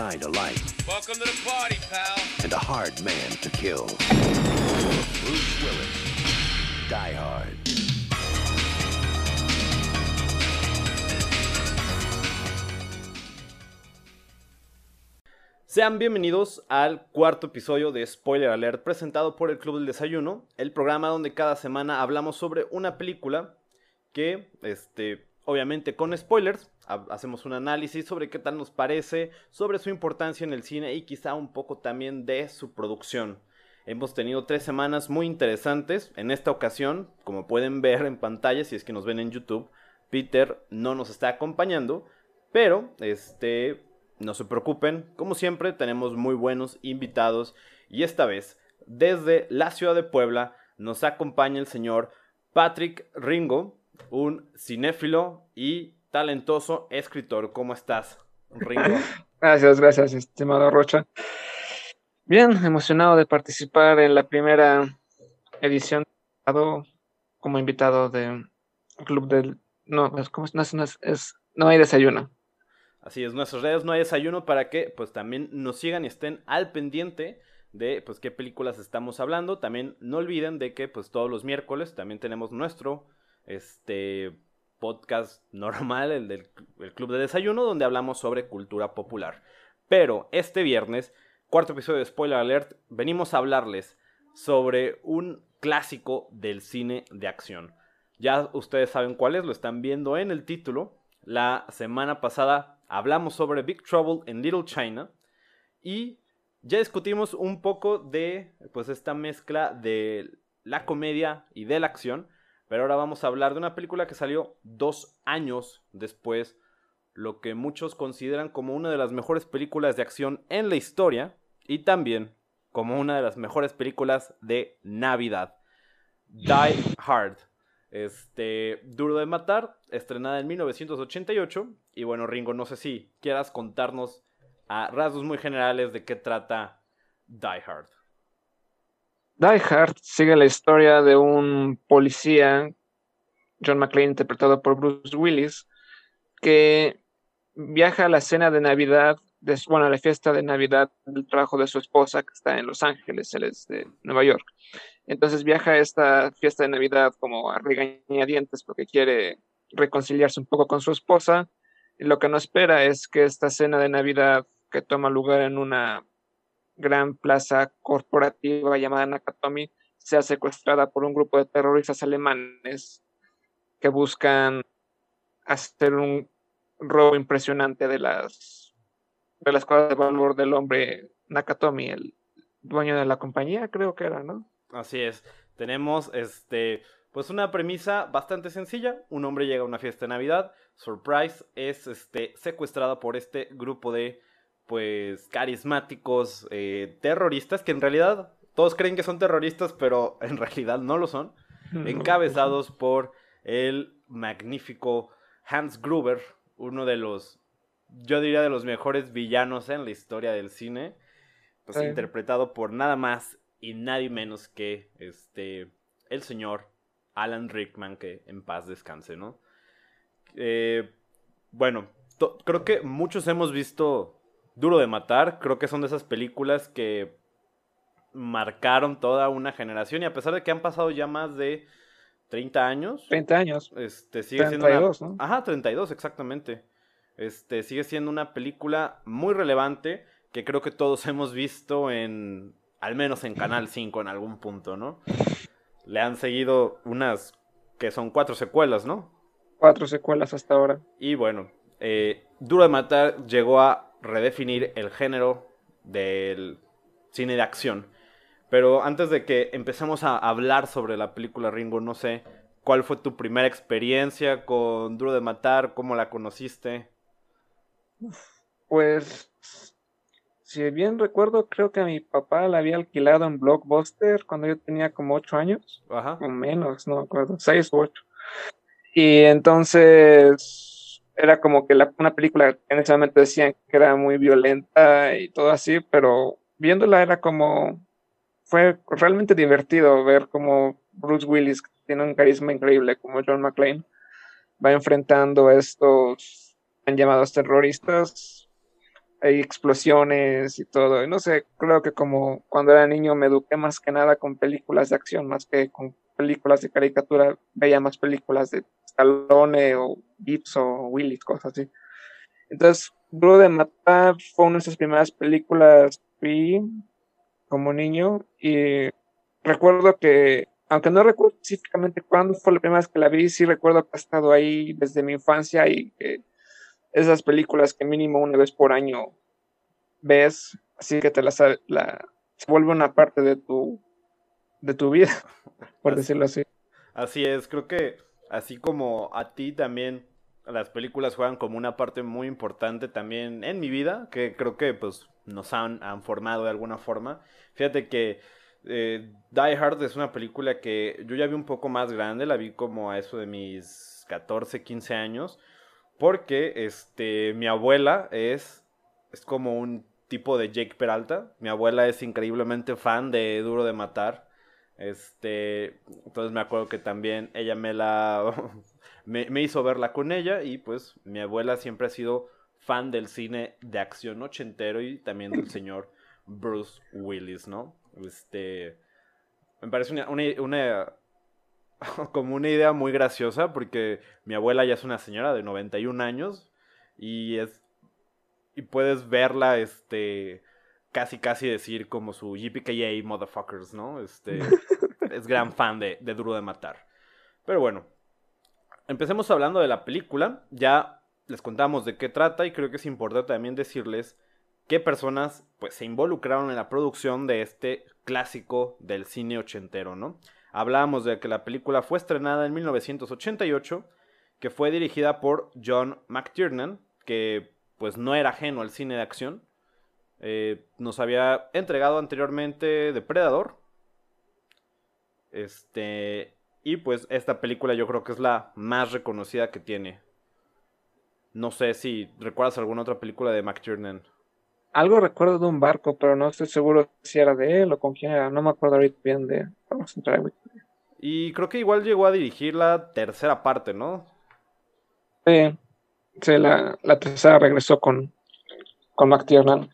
Welcome to the party, pal. And a hard man to kill. Bruce Willis. Die Hard. Sean bienvenidos al cuarto episodio de Spoiler Alert presentado por el Club del Desayuno, el programa donde cada semana hablamos sobre una película que, este, obviamente con spoilers, hacemos un análisis sobre qué tal nos parece, sobre su importancia en el cine y quizá un poco también de su producción. Hemos tenido tres semanas muy interesantes. En esta ocasión, como pueden ver en pantalla, si es que nos ven en YouTube, Peter no nos está acompañando, pero este, no se preocupen, como siempre tenemos muy buenos invitados y esta vez desde la ciudad de Puebla nos acompaña el señor Patrick Ringo, un cinéfilo y talentoso escritor. ¿Cómo estás, Ringo? gracias, gracias, estimado Rocha. Bien, emocionado de participar en la primera edición como invitado del Club del... No, ¿cómo es? No, es, no hay desayuno. Así es, nuestras redes no hay desayuno para que pues también nos sigan y estén al pendiente de pues qué películas estamos hablando. También no olviden de que pues todos los miércoles también tenemos nuestro este podcast normal, el del Club de Desayuno, donde hablamos sobre cultura popular. Pero este viernes, cuarto episodio de Spoiler Alert, venimos a hablarles sobre un clásico del cine de acción. Ya ustedes saben cuál es, lo están viendo en el título. La semana pasada hablamos sobre Big Trouble in Little China y ya discutimos un poco de pues esta mezcla de la comedia y de la acción pero ahora vamos a hablar de una película que salió dos años después, lo que muchos consideran como una de las mejores películas de acción en la historia y también como una de las mejores películas de Navidad. Die Hard. Este, Duro de Matar, estrenada en 1988. Y bueno, Ringo, no sé si quieras contarnos a rasgos muy generales de qué trata Die Hard. Die Hard sigue la historia de un policía, John McClane, interpretado por Bruce Willis, que viaja a la cena de Navidad, de, bueno, a la fiesta de Navidad del trabajo de su esposa, que está en Los Ángeles, él es de Nueva York. Entonces viaja a esta fiesta de Navidad como a regañadientes porque quiere reconciliarse un poco con su esposa. Y lo que no espera es que esta cena de Navidad que toma lugar en una gran plaza corporativa llamada Nakatomi sea secuestrada por un grupo de terroristas alemanes que buscan hacer un robo impresionante de las de las cosas de valor del hombre Nakatomi, el dueño de la compañía, creo que era, ¿no? Así es. Tenemos este pues una premisa bastante sencilla. Un hombre llega a una fiesta de Navidad, surprise, es este secuestrado por este grupo de pues carismáticos eh, terroristas que en realidad todos creen que son terroristas, pero en realidad no lo son, encabezados por el magnífico Hans Gruber, uno de los, yo diría de los mejores villanos en la historia del cine, pues interpretado por nada más y nadie menos que este, el señor Alan Rickman, que en paz descanse, ¿no? Eh, bueno, creo que muchos hemos visto Duro de Matar, creo que son de esas películas que marcaron toda una generación y a pesar de que han pasado ya más de 30 años. 30 años. Este, sigue 32, siendo ¿no? Ajá, 32, exactamente. Este, sigue siendo una película muy relevante que creo que todos hemos visto en, al menos en Canal 5 en algún punto, ¿no? Le han seguido unas, que son cuatro secuelas, ¿no? Cuatro secuelas hasta ahora. Y bueno, eh, Duro de Matar llegó a redefinir el género del cine de acción. Pero antes de que empecemos a hablar sobre la película Ringo, no sé, ¿cuál fue tu primera experiencia con Duro de Matar? ¿Cómo la conociste? Pues, si bien recuerdo, creo que a mi papá la había alquilado en Blockbuster cuando yo tenía como ocho años. Ajá. O menos, no me acuerdo, seis o ocho. Y entonces era como que una película que en ese momento decían que era muy violenta y todo así, pero viéndola era como, fue realmente divertido ver como Bruce Willis, que tiene un carisma increíble, como John McClane, va enfrentando a estos llamados terroristas hay explosiones y todo. Y no sé, creo que como cuando era niño me eduqué más que nada con películas de acción, más que con películas de caricatura. Veía más películas de Stallone o Gibbs o Willis, cosas así. Entonces, Duro de Matar fue una de esas primeras películas que vi como niño y recuerdo que, aunque no recuerdo específicamente cuándo fue la primera vez que la vi, sí recuerdo que ha estado ahí desde mi infancia y que esas películas que mínimo una vez por año ves, así que te las la, se vuelve una parte de tu de tu vida, por decirlo así. Así es, creo que así como a ti también las películas juegan como una parte muy importante también en mi vida, que creo que pues nos han, formado de alguna forma. Fíjate que eh, Die Hard es una película que yo ya vi un poco más grande, la vi como a eso de mis 14, 15 años, porque este, mi abuela es, es como un tipo de Jake Peralta. Mi abuela es increíblemente fan de Duro de Matar. Este, entonces me acuerdo que también ella me la me, me, hizo verla con ella y pues mi abuela siempre ha sido fan del cine de acción ochentero y también del señor Bruce Willis, ¿no? Este, me parece una, una, como una idea muy graciosa porque mi abuela ya es una señora de 91 años y es y puedes verla este casi casi decir como su YPKA motherfuckers, ¿no? Este es gran fan de, de Duro de Matar. Pero bueno, empecemos hablando de la película. Ya les contamos de qué trata y creo que es importante también decirles qué personas pues se involucraron en la producción de este clásico del cine ochentero, ¿no? Hablábamos de que la película fue estrenada en 1988, que fue dirigida por John McTiernan, que pues no era ajeno al cine de acción. Eh, nos había entregado anteriormente Depredador. Este. Y pues esta película yo creo que es la más reconocida que tiene. No sé si recuerdas alguna otra película de McTiernan. Algo recuerdo de un barco, pero no estoy seguro si era de él o con quién era. No me acuerdo ahorita bien de. Vamos a entrar Y creo que igual llegó a dirigir la tercera parte, ¿no? Sí, sí la, la tercera regresó con, con McTiernan.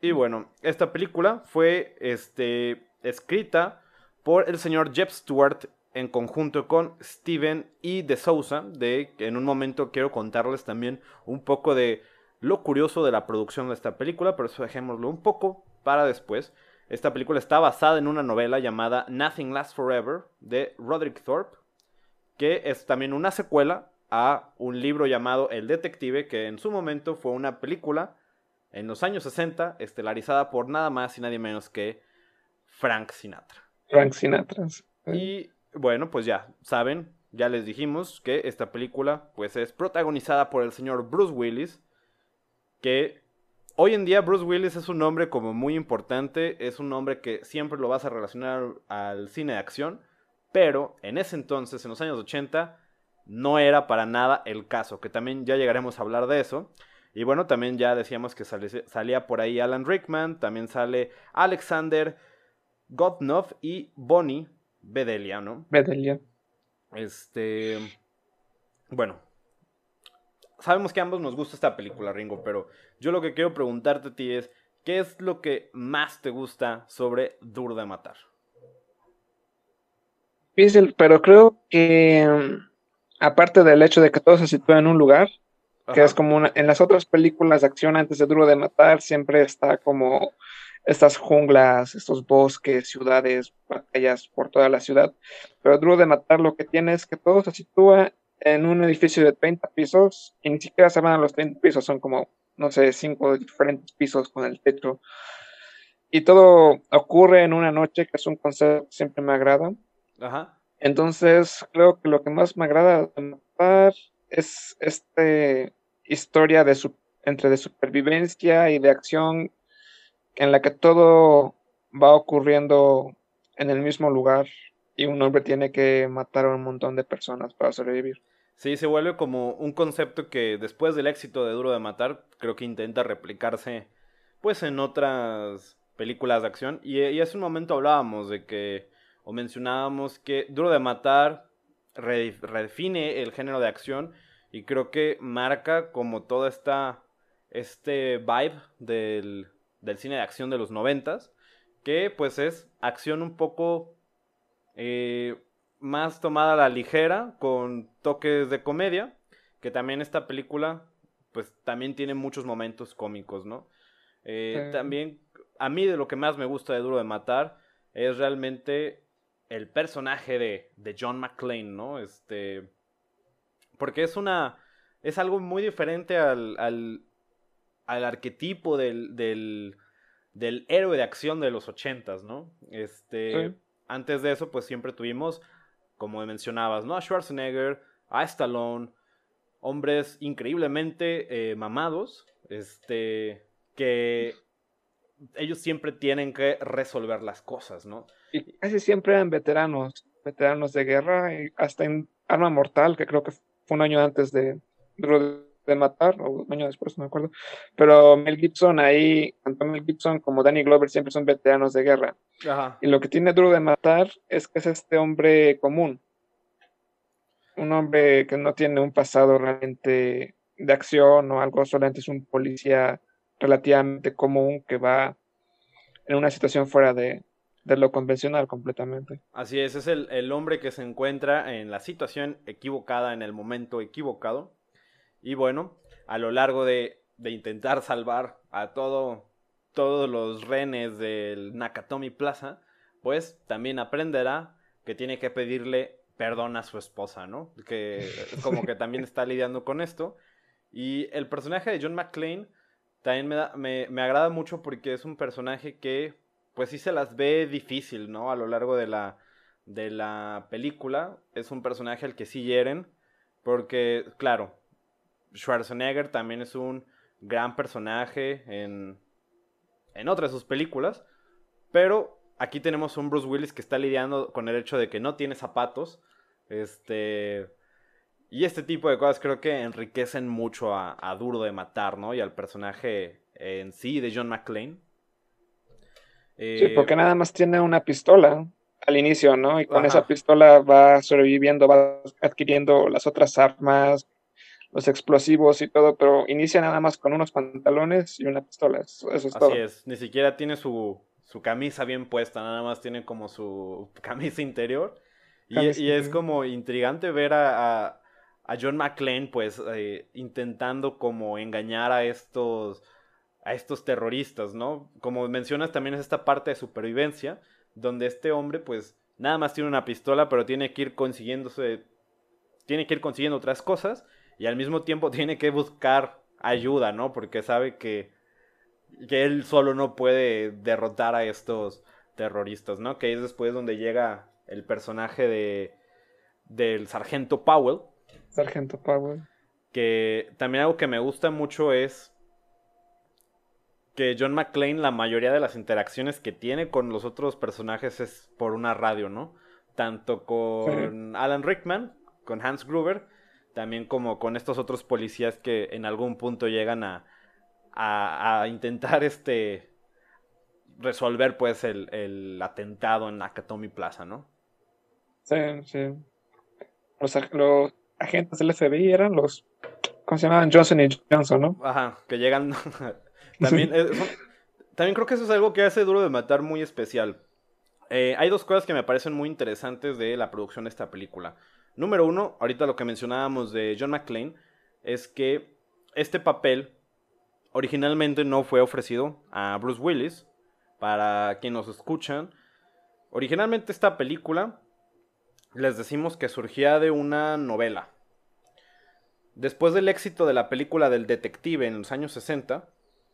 Y bueno, esta película fue este, escrita por el señor Jeff Stewart en conjunto con Steven y de Sousa, de en un momento quiero contarles también un poco de lo curioso de la producción de esta película, pero eso dejémoslo un poco para después. Esta película está basada en una novela llamada Nothing Lasts Forever de Roderick Thorpe, que es también una secuela a un libro llamado El Detective, que en su momento fue una película en los años 60, estelarizada por nada más y nadie menos que Frank Sinatra. Frank Sinatra. Y bueno, pues ya saben, ya les dijimos que esta película pues es protagonizada por el señor Bruce Willis, que hoy en día Bruce Willis es un nombre como muy importante, es un nombre que siempre lo vas a relacionar al cine de acción, pero en ese entonces, en los años 80, no era para nada el caso, que también ya llegaremos a hablar de eso. Y bueno, también ya decíamos que salía por ahí Alan Rickman, también sale Alexander Godnov y Bonnie Bedelia, ¿no? Bedelia. Este. Bueno, sabemos que a ambos nos gusta esta película, Ringo, pero yo lo que quiero preguntarte a ti es, ¿qué es lo que más te gusta sobre Duro de Matar? Difícil, pero creo que mm, aparte del hecho de que todo se sitúa en un lugar, que es como una, en las otras películas de acción antes de Duro de Matar siempre está como estas junglas, estos bosques, ciudades, batallas por toda la ciudad. Pero Duro de Matar lo que tiene es que todo se sitúa en un edificio de 30 pisos y ni siquiera se van a los 30 pisos, son como, no sé, cinco diferentes pisos con el techo. Y todo ocurre en una noche, que es un concepto que siempre me agrada. Ajá. Entonces, creo que lo que más me agrada de matar es esta historia de su, entre de supervivencia y de acción en la que todo va ocurriendo en el mismo lugar y un hombre tiene que matar a un montón de personas para sobrevivir. Sí, se vuelve como un concepto que después del éxito de Duro de Matar, creo que intenta replicarse pues en otras películas de acción. Y, y hace un momento hablábamos de que, o mencionábamos que Duro de Matar redefine el género de acción y creo que marca como toda esta este vibe del, del cine de acción de los noventas, que pues es acción un poco eh, más tomada a la ligera, con toques de comedia, que también esta película pues también tiene muchos momentos cómicos, ¿no? Eh, Sí. También a mí de lo que más me gusta de Duro de Matar es realmente el personaje de, de John McClane, ¿no? Este, porque es una, es algo muy diferente al, al, al arquetipo del, del, del héroe de acción de los ochentas, ¿no? Este, Sí. antes de eso, pues siempre tuvimos, como mencionabas, ¿no? A Schwarzenegger, a Stallone, hombres increíblemente eh, mamados, este, que ellos siempre tienen que resolver las cosas, ¿no? Y casi siempre eran veteranos, veteranos de guerra, y hasta en Arma Mortal, que creo que fue un año antes de Duro de Matar, o un año después, no me acuerdo. Pero Mel Gibson ahí, tanto Mel Gibson como Danny Glover siempre son veteranos de guerra. Ajá. Y lo que tiene Duro de Matar es que es este hombre común. Un hombre que no tiene un pasado realmente de acción o algo, solamente es un policía relativamente común que va en una situación fuera de, de lo convencional completamente. Así es, es el, el hombre que se encuentra en la situación equivocada, en el momento equivocado. Y bueno, a lo largo de, de intentar salvar a todo, todos los renes del Nakatomi Plaza, pues también aprenderá que tiene que pedirle perdón a su esposa, ¿no? Que como que también está lidiando con esto. Y el personaje de John McClane también me, da- me, me agrada mucho porque es un personaje que pues sí se las ve difícil, ¿no? A lo largo de la, de la película. Es un personaje al que sí hieren. Porque, claro, Schwarzenegger también es un gran personaje en, en otras de sus películas. Pero aquí tenemos un Bruce Willis que está lidiando con el hecho de que no tiene zapatos. Este. Y este tipo de cosas creo que enriquecen mucho a, a Duro de Matar, ¿no? Y al personaje en sí de John McClane. Sí, Eh, porque nada más tiene una pistola al inicio, ¿no? Y con Ajá. esa pistola va sobreviviendo, va adquiriendo las otras armas, los explosivos y todo, pero inicia nada más con unos pantalones y una pistola. Eso, eso es todo. Así es, ni siquiera tiene su, su camisa bien puesta, nada más tiene como su camisa interior. Y, Camisa y es como intrigante ver a, a, a John McClane, pues, eh, intentando como engañar a estos, a estos terroristas, ¿no? Como mencionas, también es esta parte de supervivencia, donde este hombre, pues, nada más tiene una pistola, pero tiene que ir consiguiéndose, tiene que ir consiguiendo otras cosas, y al mismo tiempo tiene que buscar ayuda, ¿no? Porque sabe que que él solo no puede derrotar a estos terroristas, ¿no? Que es después donde llega el personaje de del sargento Powell, Sargento Powell. que también algo que me gusta mucho es que John McClane la mayoría de las interacciones que tiene con los otros personajes es por una radio, ¿no? Tanto con Alan Rickman, con Hans Gruber, también como con estos otros policías que en algún punto llegan a, a, a intentar este resolver pues el, el atentado en Nakatomi Plaza, ¿no? Sí, sí. Los, los agentes del FBI eran los, ¿cómo se llamaban? Johnson y Johnson, ¿no? Ajá, que llegan. también, eh, son- también creo que eso es algo que hace Duro de Matar muy especial. Eh, hay dos cosas que me parecen muy interesantes de la producción de esta película. Número uno, ahorita lo que mencionábamos de John McClane, es que este papel originalmente no fue ofrecido a Bruce Willis. Para quienes nos escuchan, originalmente esta película les decimos que surgía de una novela. Después del éxito de la película del detective en los años 60,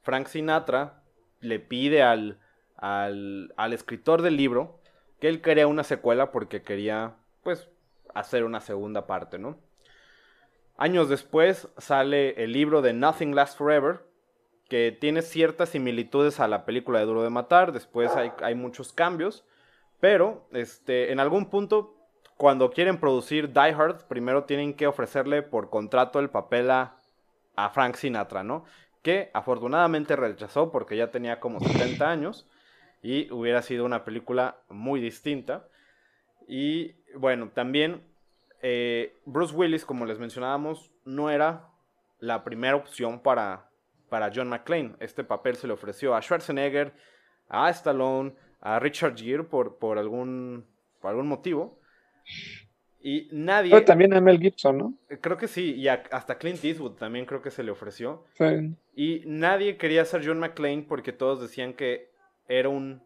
Frank Sinatra le pide al, al, al escritor del libro que él quería una secuela porque quería, pues, hacer una segunda parte, ¿no? Años después sale el libro de Nothing Lasts Forever, que tiene ciertas similitudes a la película de Duro de Matar, después hay, hay muchos cambios, pero este, en algún punto, cuando quieren producir Die Hard, primero tienen que ofrecerle por contrato el papel a, a Frank Sinatra, ¿no? Que afortunadamente rechazó porque ya tenía como 70 años y hubiera sido una película muy distinta. Y bueno, también eh, Bruce Willis, como les mencionábamos, no era la primera opción para, para John McClane. Este papel se le ofreció a Schwarzenegger, a Stallone, a Richard Gere por, por, algún, por algún motivo. Y nadie. Pero también a Mel Gibson, ¿no? Creo que sí, y a- hasta Clint Eastwood también creo que se le ofreció. Sí. Y nadie quería ser John McClane porque todos decían que era un.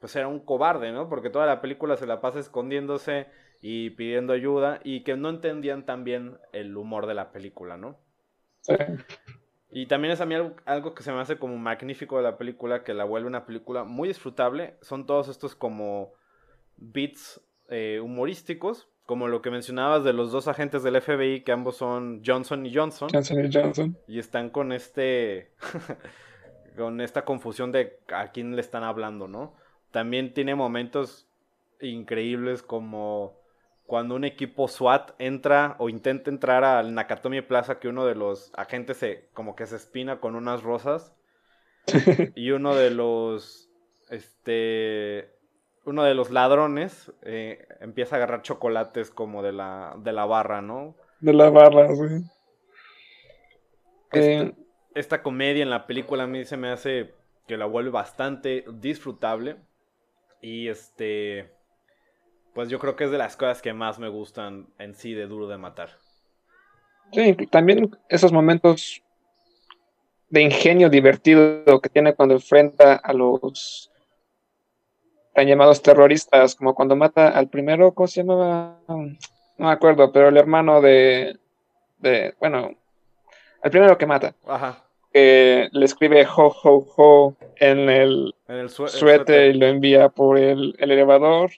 Pues era un cobarde, ¿no? Porque toda la película se la pasa escondiéndose y pidiendo ayuda y que no entendían tan bien el humor de la película, ¿no? sí. Y también es a mí algo, algo que se me hace como magnífico de la película, que la vuelve una película muy disfrutable. Son todos estos como beats eh, humorísticos, como lo que mencionabas de los dos agentes del FBI, que ambos son Johnson y Johnson, Johnson y Johnson. y están con este, con esta confusión de a quién le están hablando, ¿no? También tiene momentos increíbles como cuando un equipo SWAT entra o intenta entrar al Nakatomi Plaza que uno de los agentes se como que se espina con unas rosas y uno de los este uno de los ladrones eh, empieza a agarrar chocolates como de la de la barra, ¿no? De la barra, sí. Este- Eh, esta comedia en la película a mí se me hace que la vuelve bastante disfrutable y este pues yo creo que es de las cosas que más me gustan en sí de Duro de Matar. Sí, también esos momentos de ingenio divertido que tiene cuando enfrenta a los tan llamados terroristas, como cuando mata al primero, ¿cómo se llamaba? No me acuerdo, pero el hermano de, de bueno, al primero que mata, Ajá. que le escribe ho, ho, ho en el En el, el suéter y lo envía por el, el elevador,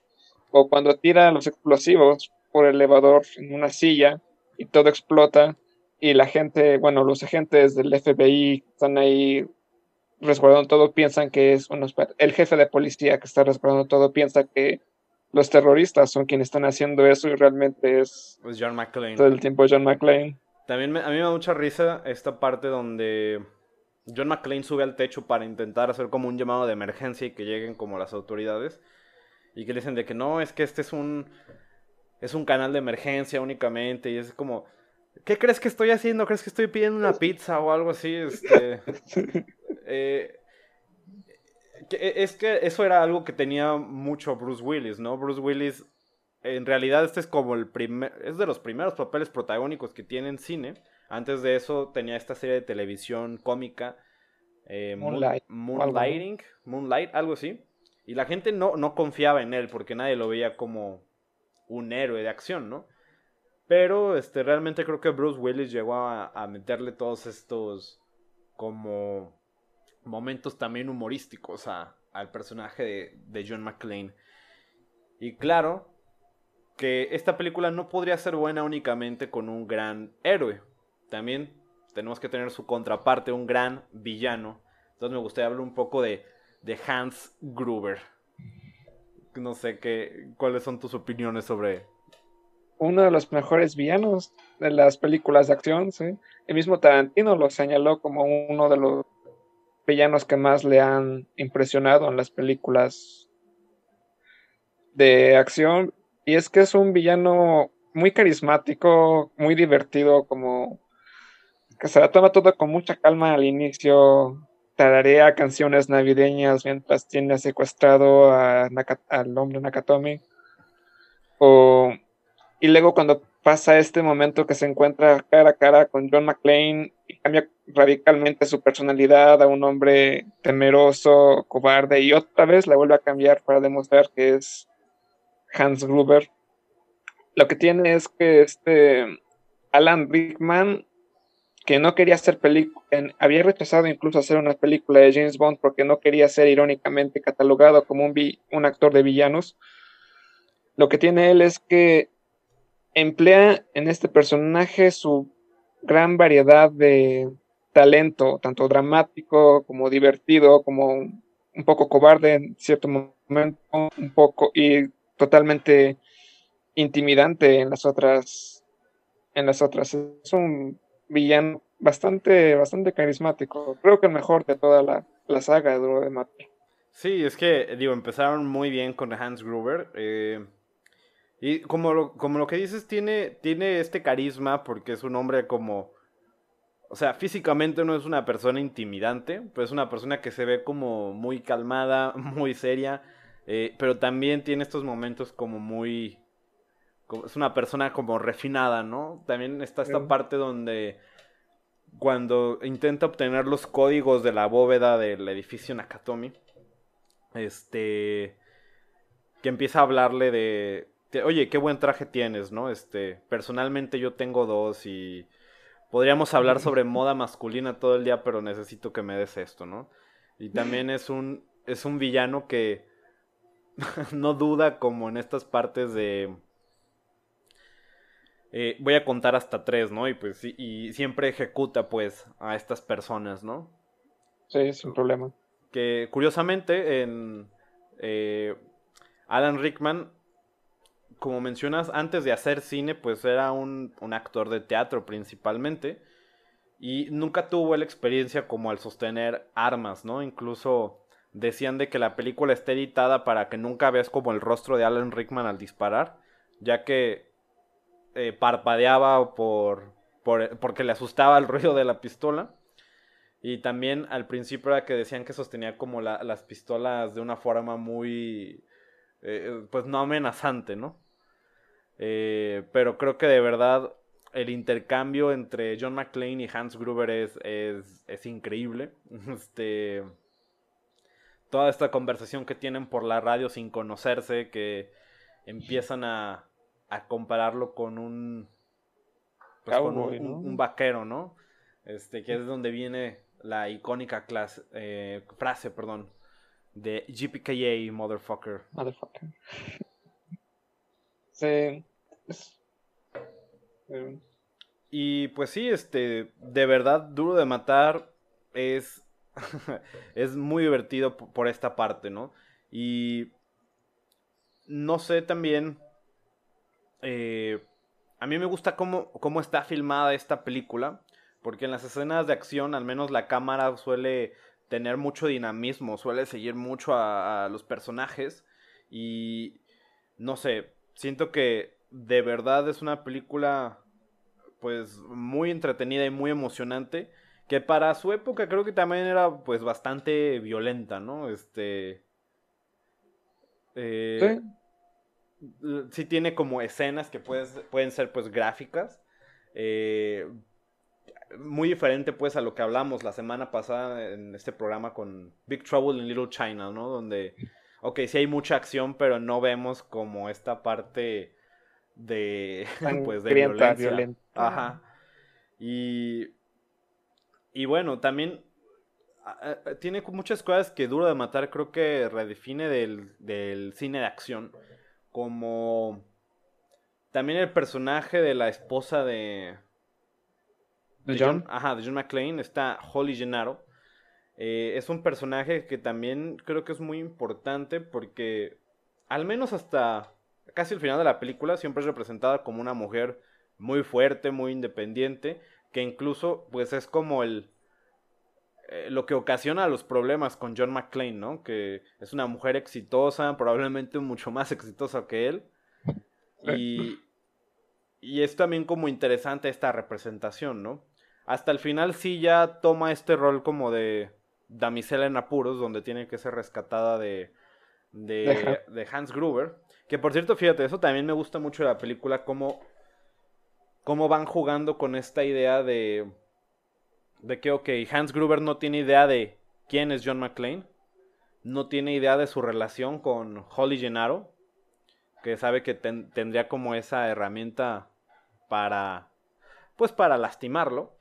o cuando tira los explosivos por el elevador en una silla y todo explota y la gente, bueno, los agentes del FBI están ahí resguardando todo, piensan que es, espera, el jefe de policía que está resguardando todo piensa que los terroristas son quienes están haciendo eso y realmente es Pues John McClane. todo el tiempo John McClane. También me- a mí me da mucha risa esta parte donde John McClane sube al techo para intentar hacer como un llamado de emergencia y que lleguen como las autoridades. Y que le dicen de que no, es que este es un es un canal de emergencia únicamente. Y es como, ¿qué crees que estoy haciendo? ¿Crees que estoy pidiendo una pizza o algo así? Este, eh, que- e, es que eso era algo que tenía mucho Bruce Willis, ¿no? Bruce Willis, en realidad este es como el primer, es de los primeros papeles protagónicos que tiene en cine. Antes de eso tenía esta serie de televisión cómica, eh, Moon- Moonlight, Moonlighting, Moonlight, algo así. Y la gente no, no confiaba en él porque nadie lo veía como un héroe de acción, ¿no? Pero este, realmente creo que Bruce Willis llegó a, a meterle todos estos como momentos también humorísticos a- al personaje de, de John McClane. Y claro que esta película no podría ser buena únicamente con un gran héroe. También tenemos que tener su contraparte, un gran villano. Entonces me gustaría hablar un poco de, de Hans Gruber. No sé qué, cuáles son tus opiniones sobre uno de los mejores villanos de las películas de acción, ¿sí? El mismo Tarantino lo señaló como uno de los villanos que más le han impresionado en las películas de acción. Y es que es un villano muy carismático, muy divertido, como que se la toma todo con mucha calma al inicio, tararea canciones navideñas mientras tiene secuestrado al hombre Nakatomi. O y luego cuando pasa este momento que se encuentra cara a cara con John McClane y cambia radicalmente su personalidad a un hombre temeroso, cobarde, y otra vez la vuelve a cambiar para demostrar que es Hans Gruber. Lo que tiene es que este Alan Rickman, que no quería hacer película, había rechazado incluso hacer una película de James Bond porque no quería ser irónicamente catalogado como un, vi- un actor de villanos. Lo que tiene él es que emplea en este personaje su gran variedad de talento, tanto dramático como divertido, como un poco cobarde en cierto momento, un poco y totalmente intimidante en las otras en las otras. Es un villano bastante bastante carismático. Creo que el mejor de toda la, la saga de Duro de Matar. Sí, es que, digo, empezaron muy bien con Hans Gruber. eh, y como lo, como lo que dices, tiene, tiene este carisma porque es un hombre como... o sea, físicamente no es una persona intimidante, pero es una persona que se ve como muy calmada, muy seria, eh, pero también tiene estos momentos como muy... es una persona como refinada, ¿no? También está esta parte donde cuando intenta obtener los códigos de la bóveda del edificio Nakatomi, este, que empieza a hablarle de, de, oye, qué buen traje tienes, ¿no? Este, personalmente yo tengo dos y podríamos hablar sobre moda masculina todo el día, pero necesito que me des esto, ¿no? Y también es un, es un villano que no duda como en estas partes de... Eh, voy a contar hasta tres, ¿no? Y pues y siempre ejecuta pues a estas personas, ¿no? Sí, sin problema. Que curiosamente en eh, Alan Rickman como mencionas, antes de hacer cine, pues era un, actor de teatro principalmente. Y nunca tuvo la experiencia como al sostener armas, ¿no? Incluso decían de que la película está editada para que nunca veas como el rostro de Alan Rickman al disparar, ya que eh, parpadeaba por, por, porque le asustaba el ruido de la pistola. Y también al principio era que decían que sostenía como las pistolas de una forma muy, eh, pues no amenazante, ¿no? Eh, pero creo que de verdad el intercambio entre John McClane y Hans Gruber es, es, increíble. Este, toda esta conversación que tienen por la radio sin conocerse, que empiezan a, a compararlo con un, pues con un, vaquero, ¿no? Este, que es donde viene la icónica clase, eh, frase, perdón, de GPKA, motherfucker. Motherfucker. Sí, y pues sí, este, de verdad, Duro de Matar es, es muy divertido por esta parte, ¿no? Y no sé también, eh, a mí me gusta cómo, cómo está filmada esta película, porque en las escenas de acción al menos la cámara suele tener mucho dinamismo, suele seguir mucho a los personajes y no sé, siento que de verdad es una película pues muy entretenida y muy emocionante que para su época creo que también era pues bastante violenta, ¿no? Este eh, ¿Sí? tiene como escenas que pueden ser pues gráficas. Eh, muy diferente pues a lo que hablamos la semana pasada en este programa con Big Trouble in Little China, ¿no? Donde, ok, sí hay mucha acción, pero no vemos como esta parte de, pues, de violencia. Ajá. Y, y bueno, también tiene muchas cosas que Duro de Matar creo que redefine del, del cine de acción. Como también el personaje de la esposa de... ¿De John? Ajá, de John McClane, está Holly Gennaro. Eh, es un personaje que también creo que es muy importante porque al menos hasta casi el final de la película siempre es representada como una mujer muy fuerte, muy independiente, que incluso pues es como el eh, lo que ocasiona los problemas con John McClane, ¿no? Que es una mujer exitosa, probablemente mucho más exitosa que él. Y, y es también como interesante esta representación, ¿no? Hasta el final sí ya toma este rol como de damisela en apuros, donde tiene que ser rescatada de, de, de Hans Gruber. Que por cierto, fíjate, eso también me gusta mucho de la película, cómo, cómo van jugando con esta idea de, de que, ok, Hans Gruber no tiene idea de quién es John McClane, no tiene idea de su relación con Holly Gennaro, que sabe que tendría como esa herramienta para, pues para lastimarlo.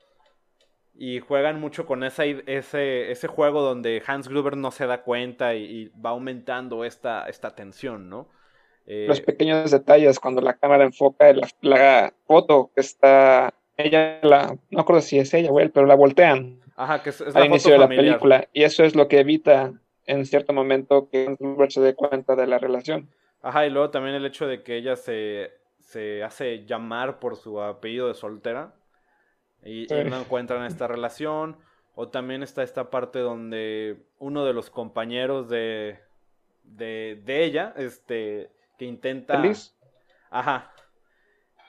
Y juegan mucho con esa, ese, ese juego donde Hans Gruber no se da cuenta y, y va aumentando esta, esta tensión, ¿no? Los eh, pequeños detalles, cuando la cámara enfoca la, la foto que está, ella, la, no acuerdo si es ella o él, pero la voltean Ajá, que es, al inicio de la película. Y eso es lo que evita en cierto momento que Robert se dé cuenta de la relación. Ajá, y luego también el hecho de que ella se, se hace llamar por su apellido de soltera y, no encuentran esta relación. O también está esta parte donde uno de los compañeros de, de, de ella, este, que intenta... ¿Feliz? Ajá.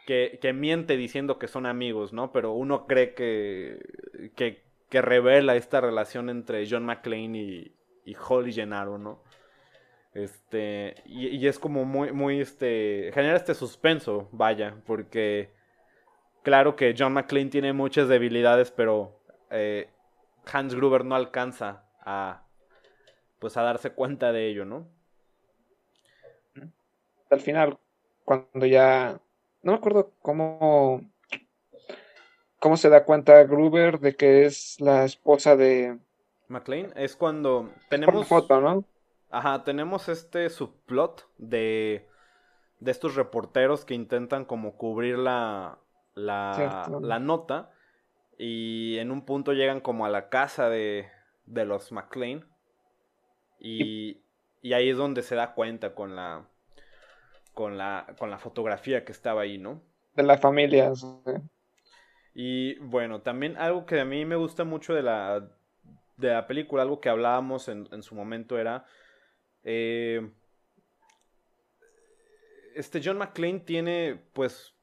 que, que miente diciendo que son amigos, ¿no? Pero uno cree que, que, que revela esta relación entre John McClane y, y Holly Gennaro, ¿no? Este, y, y es como muy, muy, este, genera este suspenso, vaya, porque claro que John McClane tiene muchas debilidades, pero eh, Hans Gruber no alcanza a, pues a darse cuenta de ello, ¿no? Al final, cuando ya, no me acuerdo cómo, cómo se da cuenta Gruber de que es la esposa de McLean es cuando tenemos foto, ¿no? Ajá, tenemos este subplot de, de estos reporteros que intentan como cubrir la, la, la nota y en un punto llegan como a la casa de, de los McLean y, y ahí es donde se da cuenta con la, con la, con la fotografía que estaba ahí, ¿no? De la familia. sí. Y bueno, también algo que a mí me gusta mucho de la, de la película, algo que hablábamos en, en su momento era... eh, este John McClane tiene pues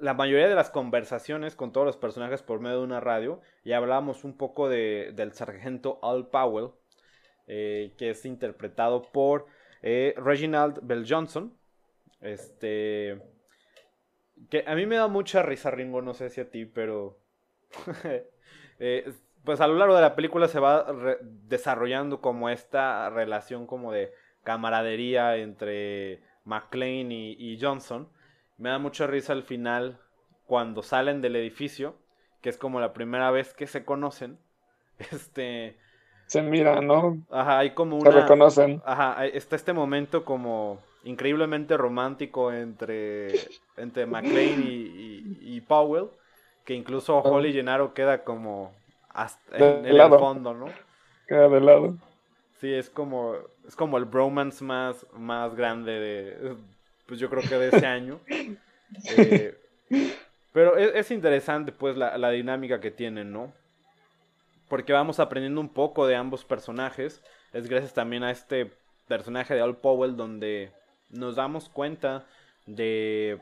la mayoría de las conversaciones con todos los personajes por medio de una radio y hablábamos un poco de, del sargento Al Powell eh, que es interpretado por eh, Reginald Bell Johnson este que a mí me da mucha risa Ringo no sé si a ti pero eh, pues a lo largo de la película se va desarrollando como esta relación como de camaradería entre McLean y, y Johnson. Me da mucha risa al final cuando salen del edificio, que es como la primera vez que se conocen. Este, Se miran, ¿no? ajá, hay como Se una reconocen. Ajá, está este momento como increíblemente romántico entre, entre McLean y, y- y Powell, que incluso Ah. Holly Gennaro queda como hasta en, en el fondo, ¿no? Queda de lado. Sí, es como, es como el bromance más, más grande de, pues yo creo que de ese año. Eh, pero es, es interesante, pues, la, la dinámica que tienen, ¿no? Porque vamos aprendiendo un poco de ambos personajes. Es gracias también a este personaje de Al Powell donde nos damos cuenta de...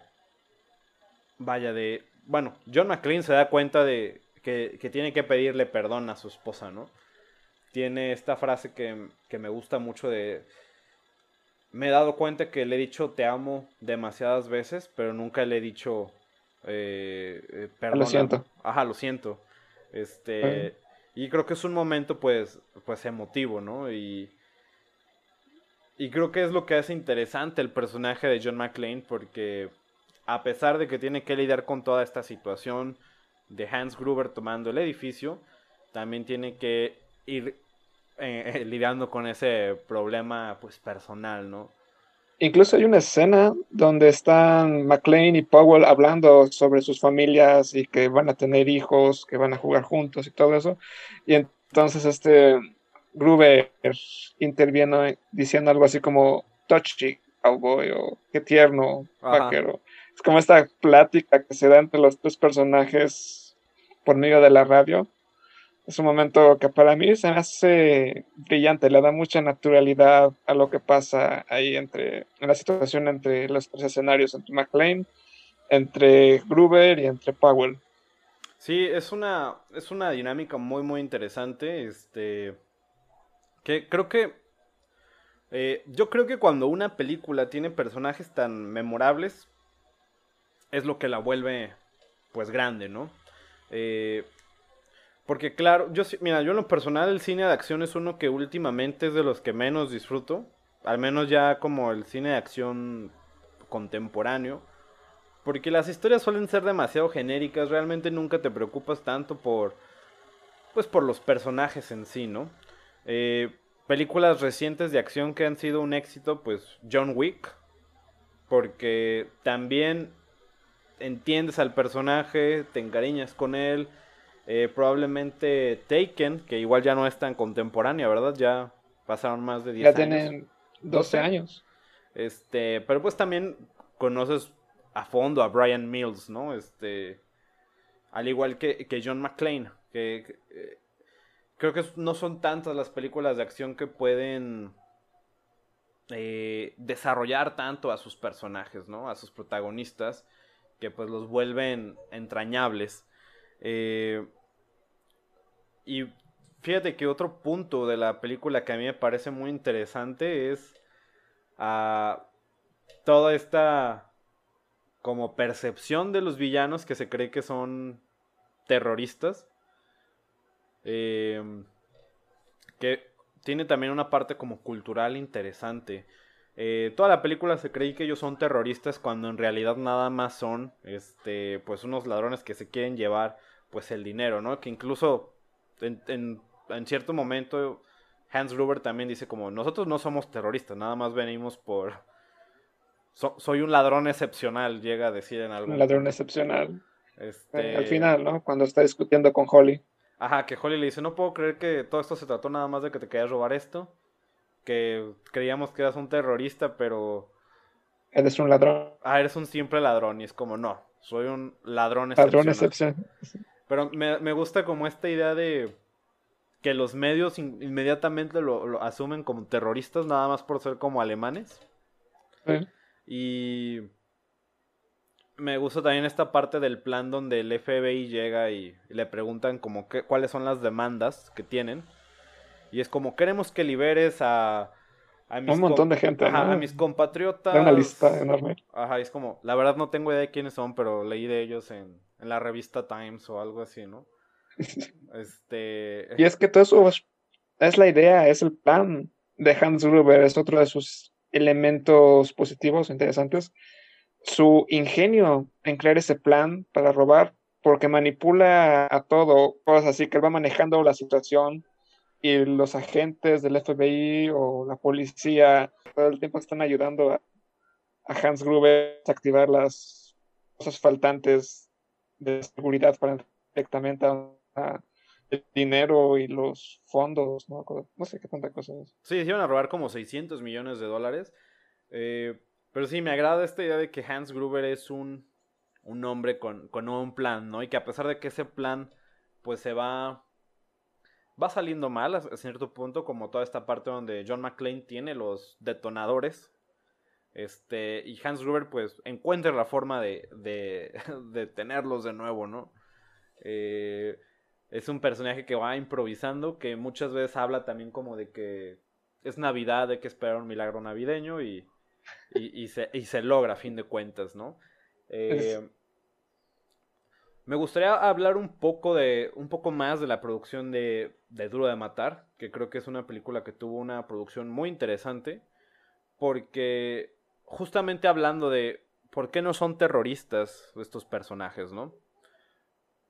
Vaya, de... Bueno, John McClane se da cuenta de que, que tiene que pedirle perdón a su esposa, ¿no? Tiene esta frase que, que me gusta mucho de... Me he dado cuenta que le he dicho te amo demasiadas veces, pero nunca le he dicho eh, eh, perdóname". siento. Ajá, lo siento. Este, y creo que es un momento pues, pues emotivo, ¿no? Y, y creo que es lo que hace interesante el personaje de John McClane porque a pesar de que tiene que lidiar con toda esta situación de Hans Gruber tomando el edificio, también tiene que ir eh, lidiando con ese problema pues personal, ¿no? Incluso hay una escena donde están McLean y Powell hablando sobre sus familias y que van a tener hijos, que van a jugar juntos y todo eso. Y entonces este Gruber interviene diciendo algo así como touchy cowboy o qué tierno Ajá. vaquero. Es como esta plática que se da entre los dos personajes por medio de la radio. Es un momento que para mí se me hace brillante, le da mucha naturalidad a lo que pasa ahí entre, en la situación entre los tres escenarios, entre McLean, entre Gruber y entre Powell. Sí, es una, es una dinámica muy, muy interesante. Este. Que creo que. eh, yo creo que cuando una película tiene personajes tan memorables. Es lo que la vuelve. Pues grande, ¿no? Eh, porque claro, yo mira, yo en lo personal el cine de acción es uno que últimamente es de los que menos disfruto. Al menos ya como el cine de acción contemporáneo. Porque las historias suelen ser demasiado genéricas, realmente nunca te preocupas tanto por pues por los personajes en sí, ¿no? Eh, películas recientes de acción que han sido un éxito, pues John Wick, porque también entiendes al personaje, te encariñas con él, eh, probablemente Taken, que igual ya no es tan contemporánea, ¿verdad? Ya pasaron más de 10 Ya años. tienen 12 años. Este, pero pues también conoces a fondo a Brian Mills, ¿no? Este, al igual que, que John McClane, que, que, eh, creo que no son tantas las películas de acción que pueden eh, desarrollar tanto a sus personajes, ¿no? A sus protagonistas, que pues los vuelven entrañables. Eh, y fíjate que otro punto de la película que a mí me parece muy interesante es a toda esta como percepción de los villanos que se cree que son terroristas. Em, que tiene también una parte como cultural interesante. Eh, toda la película se cree que ellos son terroristas cuando en realidad nada más son este pues unos ladrones que se quieren llevar pues el dinero, ¿no? Que incluso en, en cierto momento Hans Gruber también dice como nosotros no somos terroristas, nada más venimos por soy un ladrón excepcional, llega a decir en algún Un ladrón excepcional. Este... Al final, ¿no? Cuando está discutiendo con Holly. Ajá, que Holly le dice, no puedo creer que todo esto se trató nada más de que te querías robar esto. Que creíamos que eras un terrorista, pero... Eres un ladrón. Ah, eres un simple ladrón. Y es como, no, soy un ladrón excepcional. Ladrón excepcional. Pero me, me gusta como esta idea de que los medios inmediatamente lo, asumen como terroristas nada más por ser como alemanes. Y me gusta también esta parte del plan donde el FBI llega y, le preguntan como qué, cuáles son las demandas que tienen. Y es como queremos que liberes a, a mis un montón de gente, a mis compatriotas. Una lista enorme. Ajá, es como, la verdad no tengo idea de quiénes son, pero leí de ellos en, en la revista Times o algo así, ¿no? Este... Y es que todo eso es la idea, es el plan de Hans Gruber, es otro de sus elementos positivos, interesantes. Su ingenio en crear ese plan para robar, porque manipula a todo, cosas así que él va manejando la situación y los agentes del FBI o la policía todo el tiempo están ayudando a, Hans Gruber a activar las cosas faltantes de seguridad para directamente el dinero y los fondos, no, sé qué tanta cosa. Sí, se iban a robar como 600 millones de dólares. Eh, pero sí, me agrada esta idea de que Hans Gruber es un, un hombre con, con un plan, ¿no? Y que a pesar de que ese plan, pues se va va saliendo mal a cierto punto, como toda esta parte donde John McClane tiene los detonadores. Este, y Hans Gruber, pues, encuentra la forma de, de, de tenerlos de nuevo, ¿no? Eh, es un personaje que va improvisando, que muchas veces habla también como de que es Navidad, de que esperar un milagro navideño y, y, se, y se, logra a fin de cuentas, ¿no? Eh, me gustaría hablar un poco de un poco más de la producción de, de, Duro de Matar, que creo que es una película que tuvo una producción muy interesante, porque justamente hablando de por qué no son terroristas estos personajes, ¿no?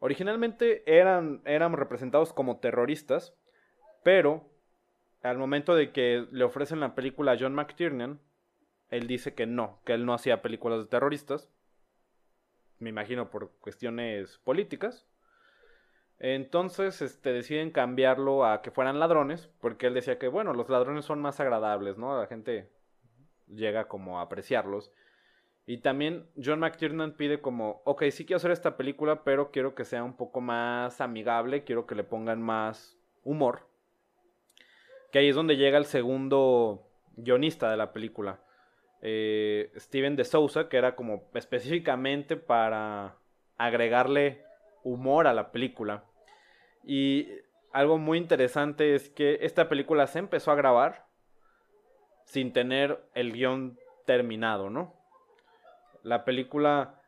Originalmente eran, eran representados como terroristas, pero al momento de que le ofrecen la película a John McTiernan, él dice que no, que él no hacía películas de terroristas. Me imagino por cuestiones políticas. Entonces, este, deciden cambiarlo a que fueran ladrones, porque él decía que, bueno, los ladrones son más agradables, ¿no? La gente llega como a apreciarlos. Y también John McTiernan pide como, ok, sí quiero hacer esta película, pero quiero que sea un poco más amigable, quiero que le pongan más humor. Que ahí es donde llega el segundo guionista de la película, eh, Steven de Souza, que era como específicamente para agregarle humor a la película. Y algo muy interesante es que esta película se empezó a grabar sin tener el guion terminado, ¿no? la película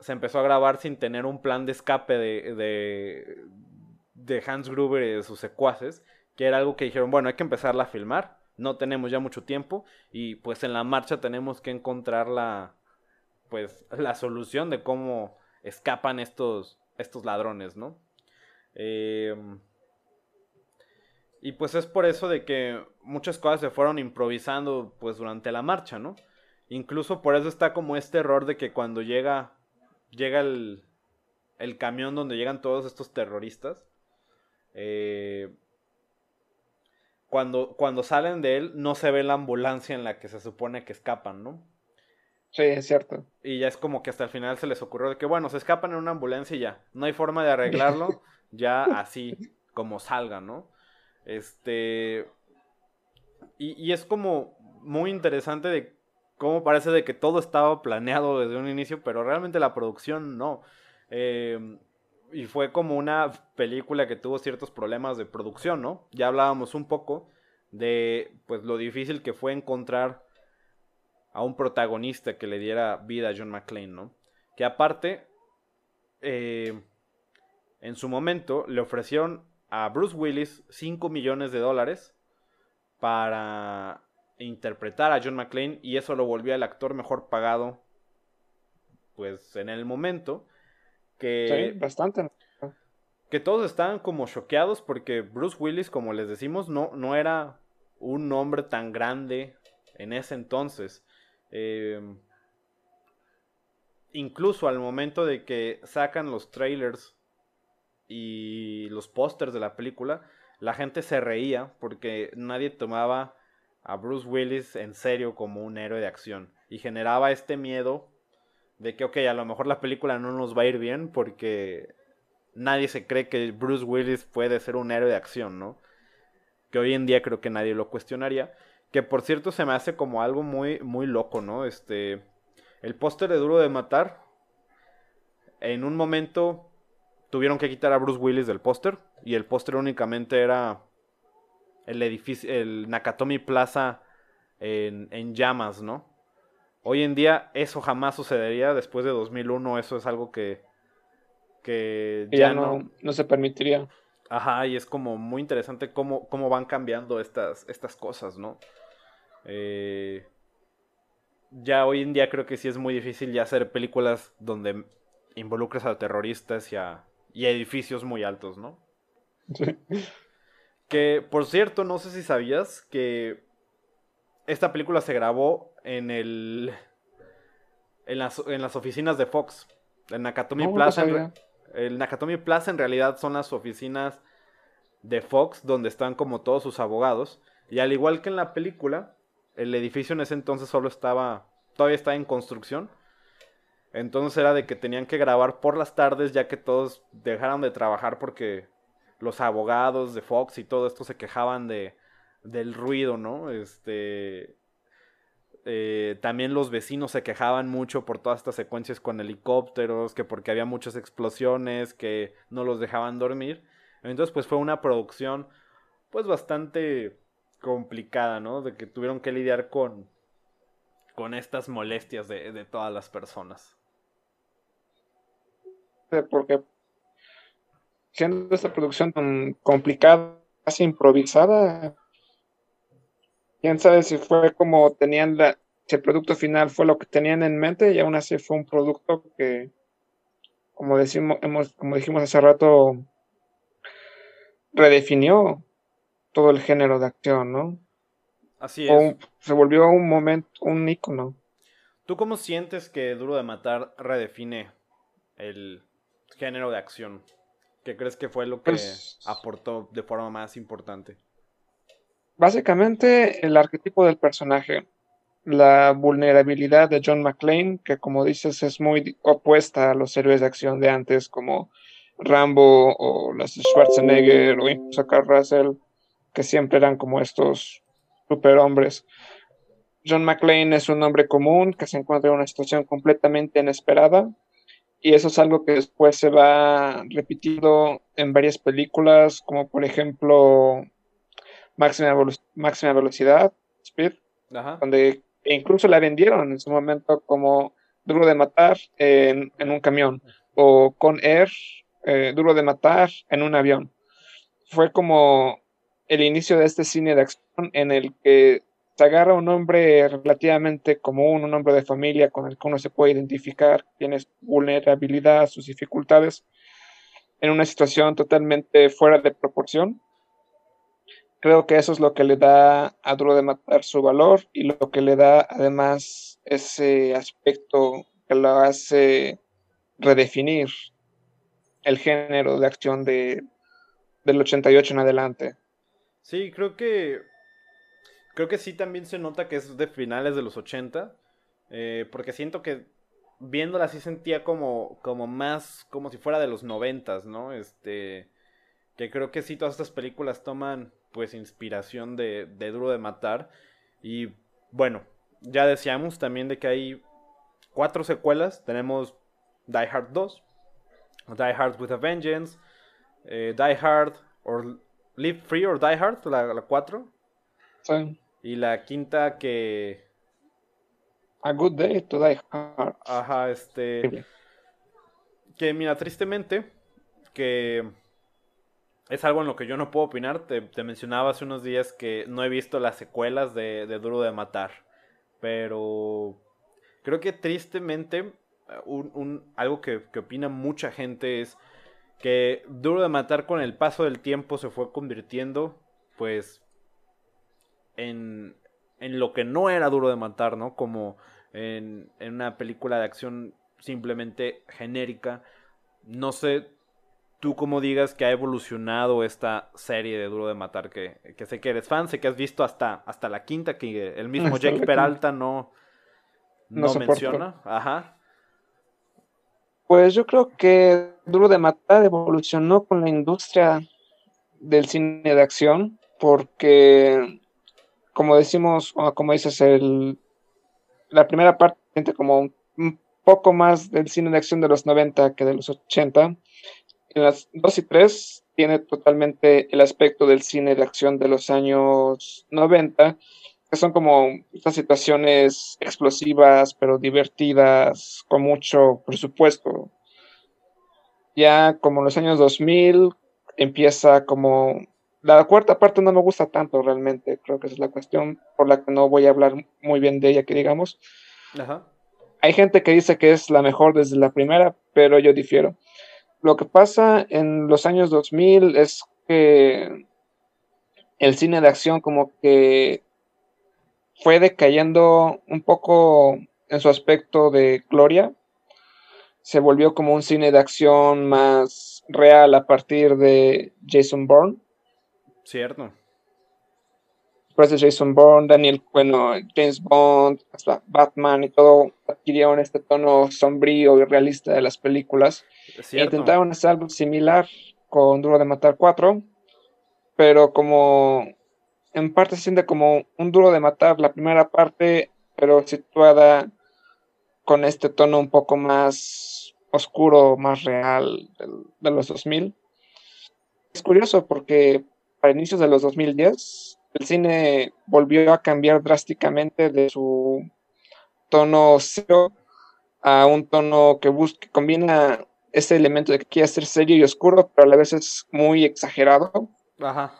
se empezó a grabar sin tener un plan de escape de, de, Hans Gruber y de sus secuaces, que era algo que dijeron, bueno, hay que empezarla a filmar, no tenemos ya mucho tiempo y pues en la marcha tenemos que encontrar la, pues, la solución de cómo escapan estos, estos ladrones, ¿no? Em, y pues es por eso de que muchas cosas se fueron improvisando pues durante la marcha, ¿no? Incluso por eso está como este error de que cuando llega, llega el, el camión donde llegan todos estos terroristas, eh, cuando, cuando salen de él no se ve la ambulancia en la que se supone que escapan, ¿no? Sí, es cierto. Y ya es como que hasta el final se les ocurrió de que, bueno, se escapan en una ambulancia y ya. No hay forma de arreglarlo, ya así como salgan, ¿no? Este. Y, y, es como muy interesante de cómo parece de que todo estaba planeado desde un inicio, pero realmente la producción no. Eh, y fue como una película que tuvo ciertos problemas de producción, ¿no? Ya hablábamos un poco de pues lo difícil que fue encontrar a un protagonista que le diera vida a John McClane, ¿no? Que aparte, eh, en su momento le ofrecieron a Bruce Willis 5 millones de dólares para interpretar a John McClane y eso lo volvió el actor mejor pagado pues en el momento que Sí, bastante. que todos estaban como choqueados porque Bruce Willis, como les decimos, no, no era un nombre tan grande en ese entonces. Eh, incluso al momento de que sacan los trailers y los pósters de la película, la gente se reía porque nadie tomaba a Bruce Willis en serio como un héroe de acción y generaba este miedo de que, ok, a lo mejor la película no nos va a ir bien porque nadie se cree que Bruce Willis puede ser un héroe de acción, ¿no? Que hoy en día creo que nadie lo cuestionaría. Que por cierto se me hace como algo muy, muy loco, ¿no? Este. El póster de Duro de Matar. En un momento tuvieron que quitar a Bruce Willis del póster. Y el póster únicamente era el edificio, el Nakatomi Plaza en, en llamas, ¿no? Hoy en día eso jamás sucedería. Después de 2001 eso es algo que, que ya no, no se permitiría. Ajá, y es como muy interesante cómo, cómo van cambiando estas, estas cosas, ¿no? Eh, ya hoy en día creo que sí es muy difícil ya hacer películas donde involucres a terroristas y a, y a edificios muy altos, ¿no? Sí. Que, por cierto, no sé si sabías que esta película se grabó en el... En las, en las oficinas de Fox. En Nakatomi No, Plaza. en el Nakatomi Plaza en realidad son las oficinas de Fox donde están como todos sus abogados. Y al igual que en la película, el edificio en ese entonces solo estaba, todavía estaba en construcción. Entonces era de que tenían que grabar por las tardes ya que todos dejaron de trabajar porque los abogados de Fox y todo esto se quejaban de, del ruido, ¿no? Este... eh, también los vecinos se quejaban mucho por todas estas secuencias con helicópteros, que porque había muchas explosiones, que no los dejaban dormir. Entonces, pues fue una producción, pues bastante complicada, ¿no? De que tuvieron que lidiar con, con estas molestias de, de todas las personas. Sí, Porque siendo esta producción tan complicada, casi improvisada, quién sabe si fue como tenían la, si el producto final fue lo que tenían en mente y aún así fue un producto que, como decimos, hemos, como dijimos hace rato, redefinió todo el género de acción, ¿no? Así es. un- se volvió un momento, un ícono. ¿Tú cómo sientes que Duro de Matar redefine el género de acción? ¿Qué crees que fue lo que Pues- aportó de forma más importante? Básicamente el arquetipo del personaje, la vulnerabilidad de John McClane, que como dices es muy opuesta a los héroes de acción de antes como Rambo o las Schwarzenegger o incluso Russell, que siempre eran como estos superhombres. John McClane es un hombre común que se encuentra en una situación completamente inesperada y eso es algo que después se va repitiendo en varias películas, como por ejemplo Máxima, Velo- Máxima Velocidad, Speed, Ajá. donde incluso la vendieron en su momento como Duro de Matar en, en un camión o con Air, eh, Duro de Matar en un avión. Fue como el inicio de este cine de acción en el que se agarra un hombre relativamente común, un hombre de familia con el que uno se puede identificar, tiene su vulnerabilidad, sus dificultades, en una situación totalmente fuera de proporción. Creo que eso es lo que le da a Duro de Matar su valor y lo que le da además ese aspecto que lo hace redefinir el género de acción de, del 88 en adelante. Sí, creo que. Creo que sí también se nota que es de finales de los 80. eh, porque siento que viéndola sí sentía como, como más. como si fuera de los 90, ¿no? Este. Que creo que sí, todas estas películas toman pues inspiración de, de Duro de Matar. Y bueno, ya decíamos también de que hay cuatro secuelas. Tenemos Die Hard 2, Die Hard with a Vengeance, eh, Die Hard or Live Free or Die Hard, la 4. Sí. Y la quinta que... A Good Day to Die Hard. Ajá, este... Que mira, tristemente, que es algo en lo que yo no puedo opinar. Te, mencionaba hace unos días que no he visto las secuelas de, Duro de Matar. Pero creo que tristemente, un, algo que, que, opina mucha gente es que Duro de Matar con el paso del tiempo se fue convirtiendo, pues, en, en lo que no era Duro de Matar, ¿no? Como en, en una película de acción simplemente genérica. No sé tú cómo digas que ha evolucionado esta serie de Duro de Matar, que, sé que eres fan, sé que has visto hasta, hasta la quinta, que el mismo Jake Peralta no, no, menciona. Ajá. Pues yo creo que Duro de Matar evolucionó con la industria del cine de acción, porque como decimos, o como dices, el, la primera parte como un poco más del cine de acción de los 90 que de los 80 en las 2 y 3 tiene totalmente el aspecto del cine de acción de los años 90, que son como estas situaciones explosivas, pero divertidas, con mucho presupuesto. Ya como en los años 2000 empieza como... La cuarta parte no me gusta tanto realmente, creo que esa es la cuestión por la que no voy a hablar muy bien de ella, que digamos. Hay gente que dice que es la mejor desde la primera, pero yo difiero. Lo que pasa en los años 2000 es que el cine de acción como que fue decayendo un poco en su aspecto de gloria. Se volvió como un cine de acción más real a partir de Jason Bourne. Cierto. Después de Jason Bourne, Daniel, bueno, James Bond, Batman y todo adquirieron este tono sombrío y realista de las películas. Intentaron hacer algo similar con Duro de Matar 4, pero como en parte siente como un Duro de Matar la primera parte, pero situada con este tono un poco más oscuro, más real de, los 2000. Es curioso porque para inicios de los 2010 el cine volvió a cambiar drásticamente de su tono cero a un tono que busca, combina ese elemento de que quiere ser serio y oscuro, pero a la vez es muy exagerado. Ajá.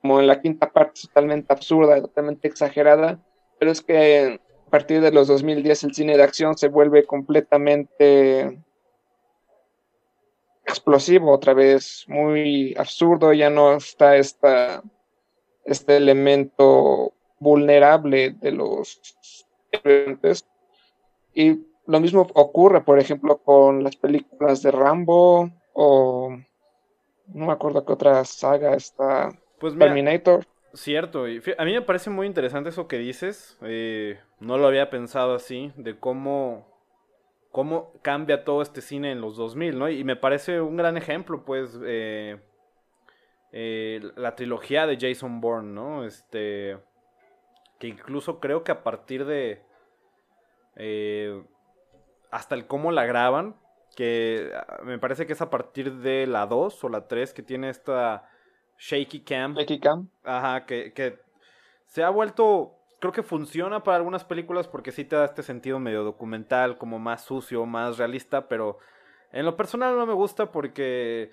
Como en la quinta parte, totalmente absurda, totalmente exagerada. Pero es que a partir de los 2010 el cine de acción se vuelve completamente explosivo otra vez, muy absurdo, ya no está esta, este elemento vulnerable de los y lo mismo ocurre, por ejemplo, con las películas de Rambo o no me acuerdo qué otra saga está. Pues Terminator. Cierto, y a mí me parece muy interesante eso que dices. Eh, no lo había pensado así, de cómo, cómo cambia todo este cine en los 2000, ¿no? Y me parece un gran ejemplo, pues, eh, eh, la trilogía de Jason Bourne, ¿no? Este, que incluso creo que a partir de hasta el cómo la graban, que ah, me parece que es a partir de la 2 o la 3 que tiene esta shaky cam. Shaky cam. Ajá, que, que se ha vuelto, creo que funciona para algunas películas porque sí te da este sentido medio documental, como más sucio, más realista, pero en lo personal no me gusta porque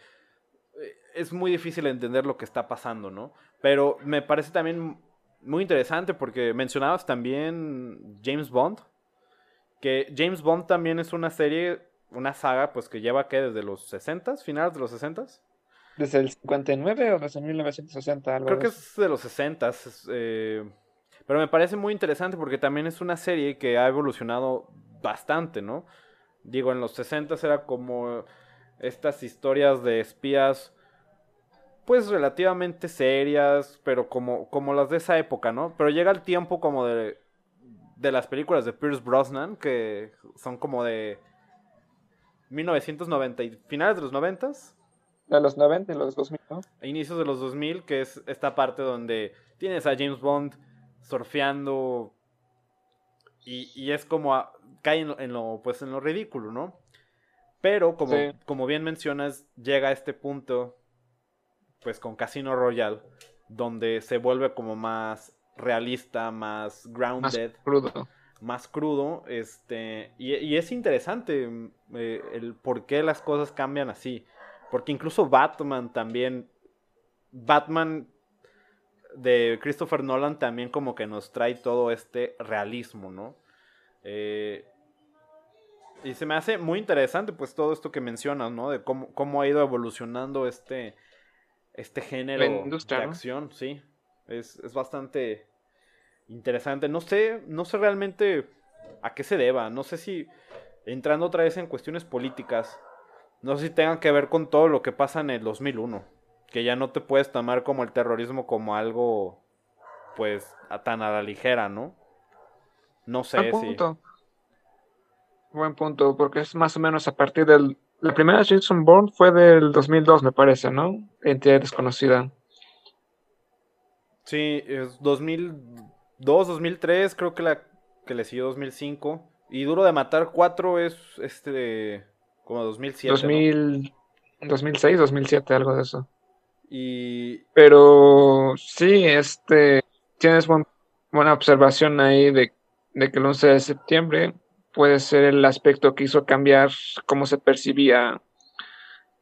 eh, es muy difícil entender lo que está pasando, ¿no? Pero me parece también muy interesante porque mencionabas también James Bond. Que James Bond también es una serie, una saga, pues que lleva que desde los 60, finales de los 60. ¿Desde el 59 o desde 1960? Creo que es de los 60. Eh, pero me parece muy interesante porque también es una serie que ha evolucionado bastante, ¿no? Digo, en los 60 era como estas historias de espías, pues relativamente serias, pero como, como las de esa época, ¿no? Pero llega el tiempo como de de las películas de Pierce Brosnan, que son como de 1990 y finales de los 90 De los 90 y los 2000, ¿no? inicios de los 2000, que es esta parte donde tienes a James Bond surfeando y, es como cae en lo, pues en lo ridículo, ¿no? Pero como, como bien mencionas, llega a este punto, pues con Casino Royale, donde se vuelve como más realista, más grounded. Más crudo. Más crudo, este, y, es interesante mm, eh, el por qué las cosas cambian así. Porque incluso Batman también, Batman de Christopher Nolan también como que nos trae todo este realismo, ¿no? Eh, y se me hace muy interesante pues todo esto que mencionas, ¿no? De cómo, cómo ha ido evolucionando este, este género de acción, sí. Es, es, bastante interesante. No sé, no sé realmente a qué se deba. No sé si entrando otra vez en cuestiones políticas, no sé si tengan que ver con todo lo que pasa en el 2001. Que ya no te puedes tomar como el terrorismo como algo, pues, tan a la ligera, ¿no? No sé si... Buen punto, porque es más o menos a partir del... La primera Jason Bourne fue del 2002, me parece, ¿no? Entidad desconocida. Sí, es 2002, 2003, creo que la que le siguió 2005. Y Duro de Matar 4 es este como 2007. 2000, 2006, 2007, algo de eso. Y... Pero sí, este, tienes buena observación ahí de, de que el 11 de septiembre puede ser el aspecto que hizo cambiar cómo se percibía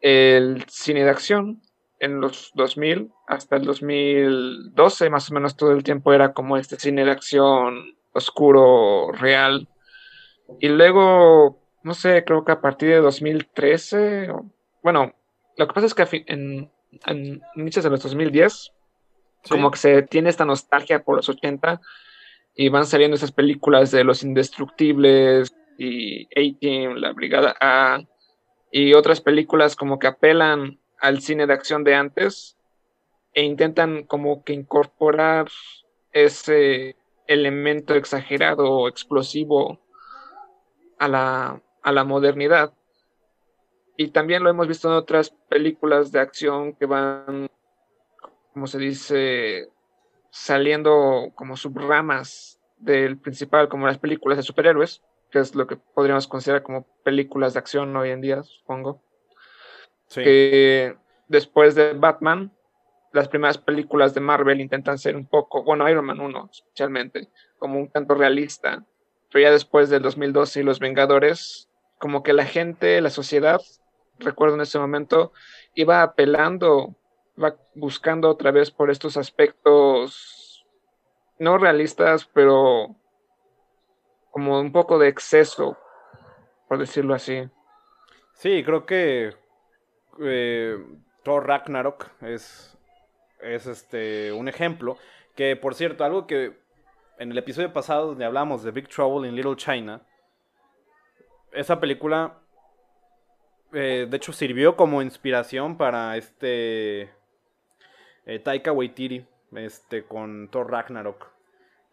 el cine de acción en los 2000 hasta el 2012, más o menos todo el tiempo era como este cine de acción oscuro, real. Y luego, no sé, creo que a partir de 2013, bueno, lo que pasa es que en, en inicios de los 2010, como que se tiene esta nostalgia por los 80 y van saliendo esas películas de Los Indestructibles y A-Team, La Brigada A y otras películas como que apelan al cine de acción de antes e intentan como que incorporar ese elemento exagerado o explosivo a la, a la modernidad. Y también lo hemos visto en otras películas de acción que van, como se dice, saliendo como subramas del principal, como las películas de superhéroes, que es lo que podríamos considerar como películas de acción hoy en día, supongo. Que después de Batman, las primeras películas de Marvel intentan ser un poco, bueno, Iron Man 1 especialmente, como un tanto realista, pero ya después del 2012 y Los Vengadores, como que la gente, la sociedad, recuerdo en ese momento, iba apelando va buscando otra vez por estos aspectos no realistas, pero como un poco de exceso, por decirlo así. Sí, creo que eh, Thor Ragnarok es, es este, un ejemplo. Que por cierto, algo que en el episodio pasado donde hablamos de Big Trouble in Little China, esa película eh, de hecho sirvió como inspiración para este eh, Taika Waititi este, con Thor Ragnarok.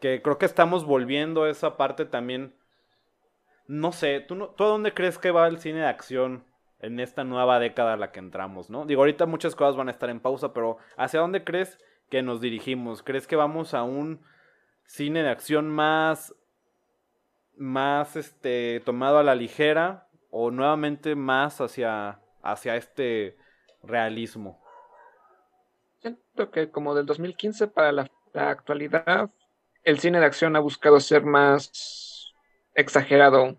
Que creo que estamos volviendo a esa parte también. No sé, ¿tú, ¿tú a dónde crees que va el cine de acción en esta nueva década a la que entramos, no? Digo, ahorita muchas cosas van a estar en pausa, pero ¿hacia dónde crees que nos dirigimos? ¿Crees que vamos a un cine de acción más más este tomado a la ligera o nuevamente más hacia hacia este realismo? Siento que como del 2015 para la, actualidad, el cine de acción ha buscado ser más exagerado.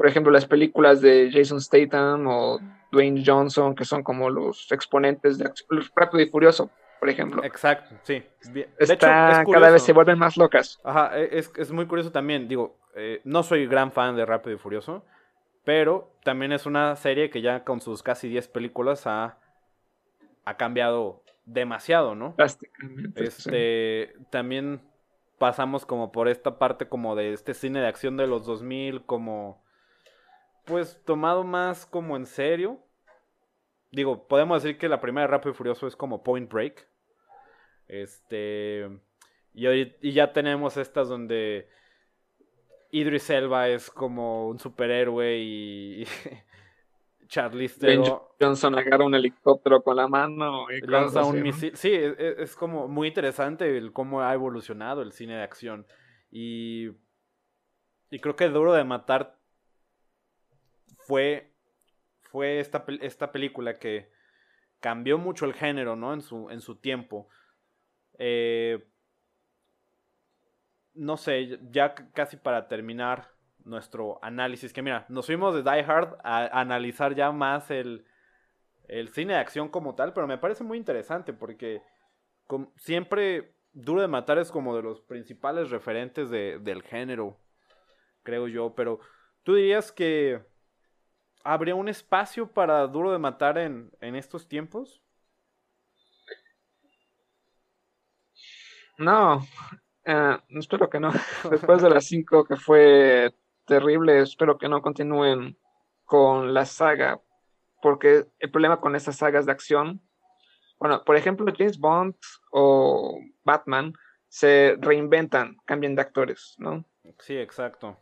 Por ejemplo, las películas de Jason Statham o Dwayne Johnson, que son como los exponentes de Rápido y Furioso, por ejemplo. Exacto, sí. De cada vez se vuelven más locas. Ajá, e, es, muy curioso también. Digo, eh, no soy gran fan de Rápido y Furioso, pero también es una serie que ya con sus casi 10 películas ha, ha cambiado demasiado, ¿no? Este, también pasamos como por esta parte como de este cine de acción de los 2000 como pues tomado más como en serio. Digo, podemos decir que la primera de Rápido y Furioso es como Point Break. Este y, y ya tenemos estas donde Idris Elba es como un superhéroe y Charlize Theron. Johnson agarra un helicóptero con la mano. Y lanza un misil. Sí, es, e, es, como muy interesante el cómo ha evolucionado el cine de acción. Y y creo que Duro de Matar fue, fue esta, esta película que cambió mucho el género, ¿no? En su, en su tiempo. Eh, no sé, ya casi para terminar nuestro análisis, que mira, nos fuimos de Die Hard a, analizar ya más el, el cine de acción como tal, pero me parece muy interesante porque siempre Duro de Matar es como de los principales referentes de- del género, creo yo, pero tú dirías que habría un espacio para Duro de Matar en, en estos tiempos? No, eh, espero que no. Después de las 5 que fue terrible, espero que no continúen con la saga, porque el problema con esas sagas de acción, bueno, por ejemplo, James Bond o Batman se reinventan, cambian de actores, ¿no? Sí, exacto.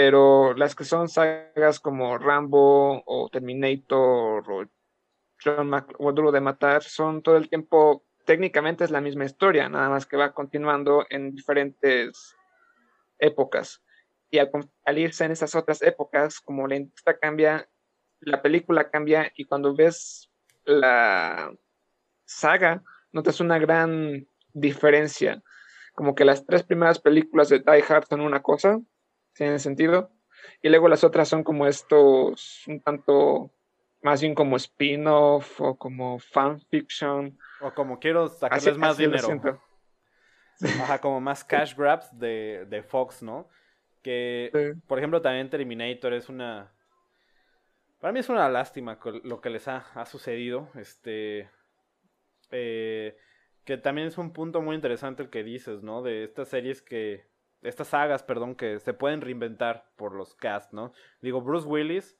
Pero las que son sagas como Rambo o Terminator o John Mac o Duro de Matar son todo el tiempo, técnicamente es la misma historia, nada más que va continuando en diferentes épocas. Y al, irse en esas otras épocas, como la industria cambia, la película cambia y cuando ves la saga, notas una gran diferencia. Como que las tres primeras películas de Die Hard son una cosa, tiene sentido, y luego las otras son como estos, un tanto más bien como spin-off o como fanfiction. O como quiero Así, sacarles más así dinero. Ajá, como más cash grabs de, de Fox, ¿no? Que, Sí. por ejemplo, también Terminator es una... Para mí es una lástima lo que les ha, ha sucedido. Este... eh, que también es un punto muy interesante el que dices, ¿no? De estas series que... Estas sagas, perdón, que se pueden reinventar por los cast, ¿no? Digo, Bruce Willis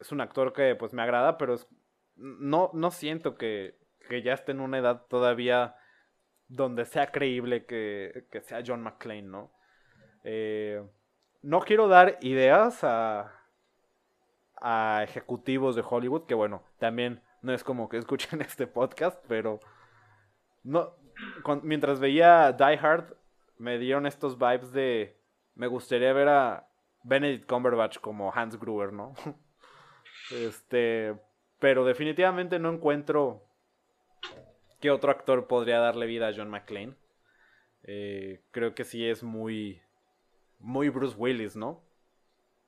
es un actor que pues me agrada, pero es- no, no siento que, que ya esté en una edad todavía donde sea creíble que, que sea John McClane, ¿no? Eh, no quiero dar ideas a, a ejecutivos de Hollywood, que bueno, también no es como que escuchen este podcast, pero no, mientras veía Die Hard me dieron estos vibes de me gustaría ver a Benedict Cumberbatch como Hans Gruber, ¿no? Este, pero definitivamente no encuentro qué otro actor podría darle vida a John McClane. Eh, creo que sí es muy, muy Bruce Willis, ¿no?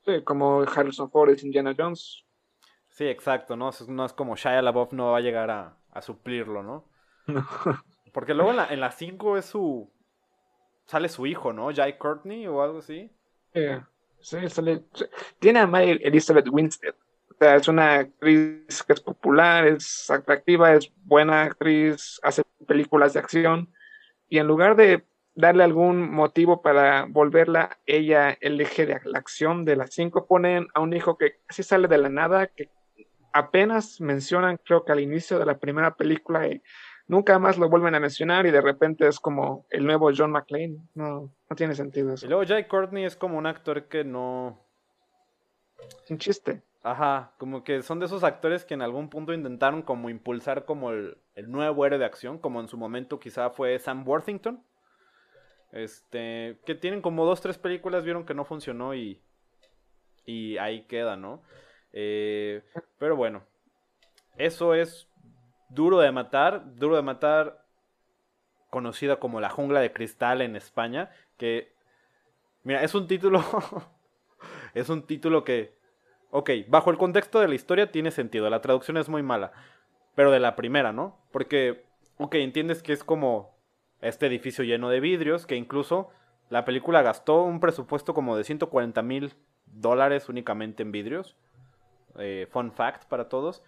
Sí, como Harrison Ford es Indiana Jones. Sí, exacto, ¿no? No es como Shia LaBeouf no va a llegar a, a suplirlo, ¿no? Porque luego en la, en la 5 es su... Sale su hijo, ¿no? Jai Courtney o algo así. Sí, sale-. Tiene a Mary Elizabeth Winstead. O sea, es una actriz que es popular, es atractiva, es buena actriz, hace películas de acción. Y en lugar de darle algún motivo para volverla ella el eje de la acción de las cinco, ponen a un hijo que casi sale de la nada, que apenas mencionan, creo que al inicio de la primera película, nunca más lo vuelven a mencionar, y de repente es como el nuevo John McClane. No, no tiene sentido Y eso. luego Jai Courtney es como un actor que no... Sin chiste. Ajá, como que son de esos actores que en algún punto intentaron como impulsar como el, el nuevo héroe de acción, como en su momento quizá fue Sam Worthington. Este, que tienen como dos, tres películas, vieron que no funcionó y, y ahí queda, ¿no? Eh, pero bueno, eso es Duro de Matar, Duro de Matar, conocida como La Jungla de Cristal en España, que, mira, es un título, es un título que Ok, bajo el contexto de la historia tiene sentido, la traducción es muy mala, pero de la primera, ¿no? Porque, ok, entiendes que es como este edificio lleno de vidrios, que incluso la película gastó un presupuesto como de 140 mil dólares únicamente en vidrios. Eh, fun fact para todos.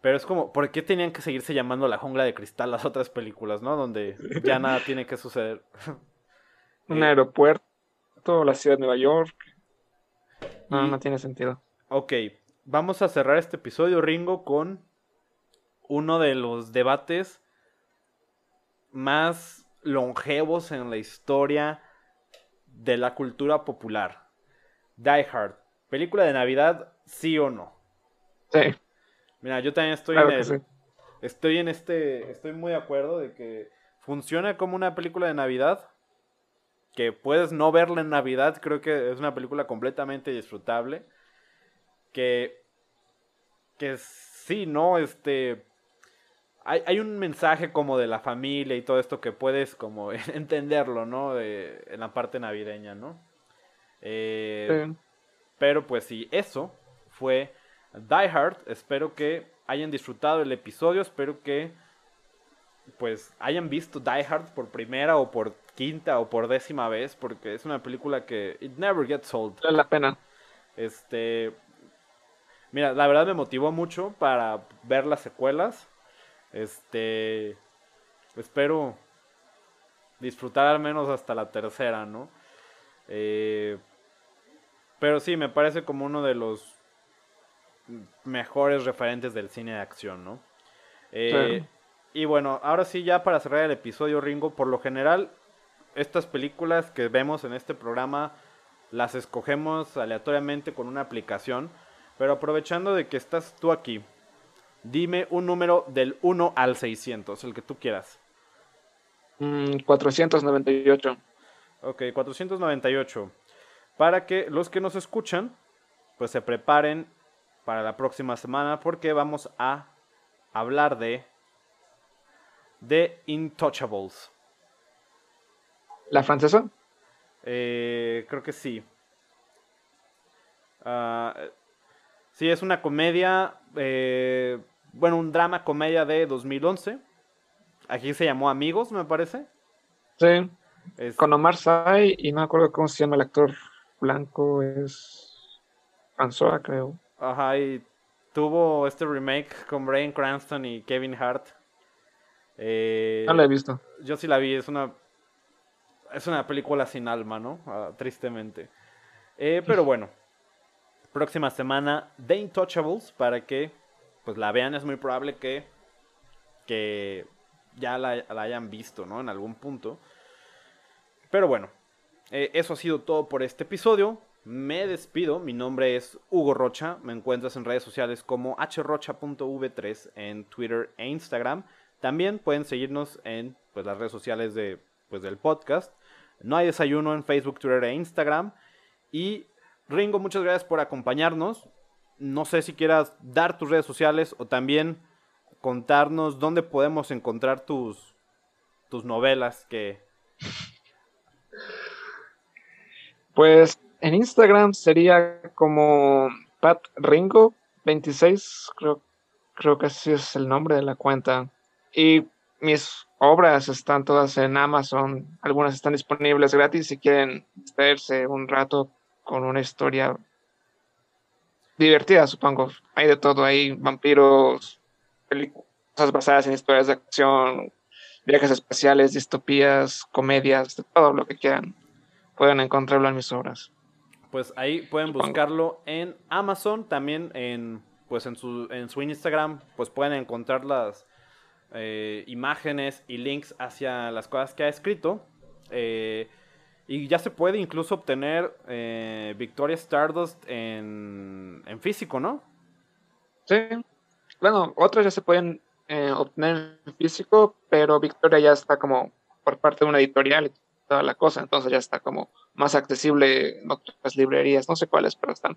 Pero es como, ¿por qué tenían que seguirse llamando la jungla de cristal las otras películas, ¿no? Donde ya nada tiene que suceder. Un Eh, aeropuerto, la ciudad de Nueva York. No, Y- no tiene sentido. Ok, vamos a cerrar este episodio, Ringo, con uno de los debates más longevos en la historia de la cultura popular. Die Hard, película de Navidad, sí o no. Sí, Mira, yo también estoy claro en el, sí. estoy en este, estoy muy de acuerdo de que funciona como una película de Navidad. que puedes no verla en Navidad, creo que es una película completamente disfrutable. Que, que sí, ¿no? Este, hay, hay, un mensaje como de la familia y todo esto que puedes como entenderlo, ¿no? De, en la parte navideña, ¿no? Eh, sí. Pero pues sí, eso fue Die Hard. Espero que hayan disfrutado el episodio, espero que pues hayan visto Die Hard por primera o por quinta o por décima vez, porque es una película que it never gets old. Vale la pena. Este, mira, la verdad me motivó mucho para ver las secuelas. Este, espero disfrutar al menos hasta la tercera, ¿no? Eh, pero sí, me parece como uno de los mejores referentes del cine de acción, ¿no? Eh, sí. Y bueno, ahora sí, ya para cerrar el episodio, Ringo, por lo general, estas películas que vemos en este programa las escogemos aleatoriamente con una aplicación. Pero aprovechando de que estás tú aquí, dime un número del 1 al 600, el que tú quieras. Mm, 498. Ok, 498. Para que los que nos escuchan, pues se preparen para la próxima semana porque vamos a hablar de The Intouchables. ¿La francesa? Eh, creo que sí. Uh, sí, es una comedia, eh, bueno, un drama comedia de 2011. Aquí se llamó Amigos, me parece. Sí. Es... Con Omar Sy y no me acuerdo cómo se llama el actor blanco, es François, creo. Ajá, y tuvo este remake con Brian Cranston y Kevin Hart. Eh, no la he visto. Yo sí la vi, es una. Es una película sin alma, ¿no? Uh, tristemente. Eh, pero bueno. Próxima semana, The Intouchables, para que pues la vean. Es muy probable que. que ya la, la hayan visto, ¿no? En algún punto. Pero bueno. Eh, eso ha sido todo por este episodio. Me despido. Mi nombre es Hugo Rocha. Me encuentras en redes sociales como hrocha.v3 en Twitter e Instagram. También pueden seguirnos en pues, las redes sociales de, pues, del podcast. No hay desayuno en Facebook, Twitter e Instagram. Y Ringo, muchas gracias por acompañarnos. No sé si quieras dar tus redes sociales o también contarnos dónde podemos encontrar tus, tus novelas que... Pues en Instagram sería como Pat Ringo 26, creo, creo que así es el nombre de la cuenta. Y mis obras están todas en Amazon. Algunas están disponibles gratis si quieren distraerse un rato con una historia divertida, supongo. Hay de todo, hay vampiros, cosas basadas en historias de acción, viajes espaciales, distopías, comedias, de todo lo que quieran. Pueden encontrarlo en mis obras. Pues ahí pueden buscarlo en Amazon, también en pues en su, en su Instagram, pues pueden encontrar las, eh, imágenes y links hacia las cosas que ha escrito. Eh, y ya se puede incluso obtener eh, Victoria Stardust en, en, físico, ¿no? Sí. Bueno, otras ya se pueden eh, obtener en físico, pero Victoria ya está como por parte de una editorial toda la cosa, entonces ya está como más accesible en otras librerías, no sé cuáles, pero están.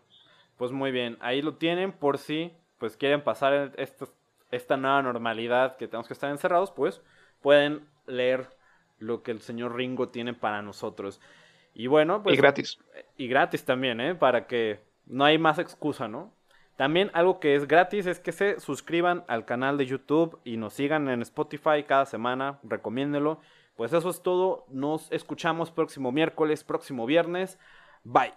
Pues muy bien, ahí lo tienen por si pues quieren pasar estos esta nueva normalidad que tenemos que estar encerrados, pues pueden leer lo que el señor Ringo tiene para nosotros. Y bueno, pues... Y gratis. Y gratis también, ¿eh? Para que no hay más excusa, ¿no? También algo que es gratis es que se suscriban al canal de YouTube y nos sigan en Spotify cada semana, recomiéndelo. Pues eso es todo, nos escuchamos próximo miércoles, próximo viernes. Bye.